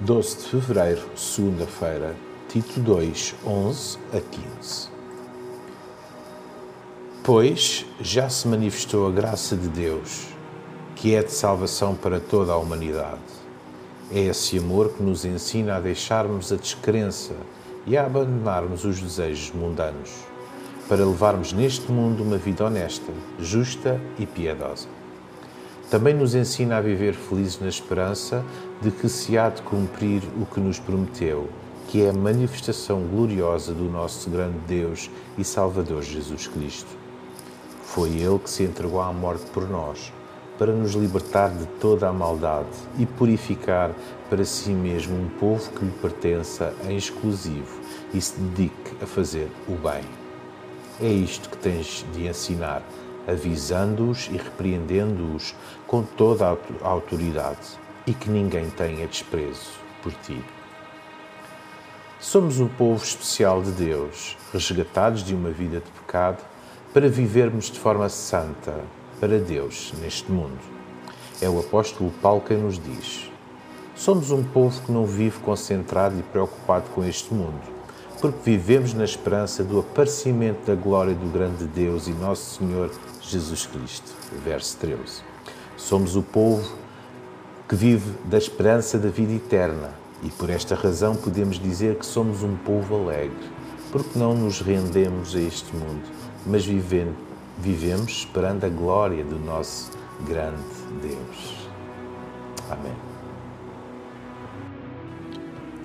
12 de fevereiro, segunda-feira, Tito 2, 11 a 15. Pois já se manifestou a graça de Deus, que é de salvação para toda a humanidade. É esse amor que nos ensina a deixarmos a descrença e a abandonarmos os desejos mundanos, para levarmos neste mundo uma vida honesta, justa e piedosa. Também nos ensina a viver felizes na esperança de que se há de cumprir o que nos prometeu, que é a manifestação gloriosa do nosso grande Deus e Salvador Jesus Cristo. Foi Ele que se entregou à morte por nós, para nos libertar de toda a maldade e purificar para si mesmo um povo que lhe pertença em exclusivo e se dedique a fazer o bem. É isto que tens de ensinar avisando-os e repreendendo-os com toda a autoridade, e que ninguém tenha desprezo por ti. Somos um povo especial de Deus, resgatados de uma vida de pecado, para vivermos de forma santa para Deus neste mundo. É o apóstolo Paulo quem nos diz. Somos um povo que não vive concentrado e preocupado com este mundo porque vivemos na esperança do aparecimento da glória do grande Deus e nosso Senhor Jesus Cristo. Verso 13. Somos o povo que vive da esperança da vida eterna e por esta razão podemos dizer que somos um povo alegre, porque não nos rendemos a este mundo, mas vivendo, vivemos esperando a glória do nosso grande Deus. Amém.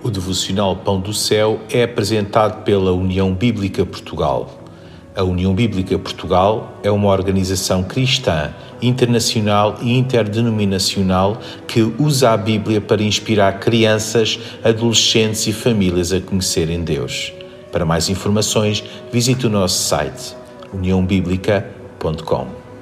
O devocional Pão do Céu é apresentado pela União Bíblica Portugal. A União Bíblica Portugal é uma organização cristã, internacional e interdenominacional que usa a Bíblia para inspirar crianças, adolescentes e famílias a conhecerem Deus. Para mais informações, visite o nosso site uniãobíblica.com.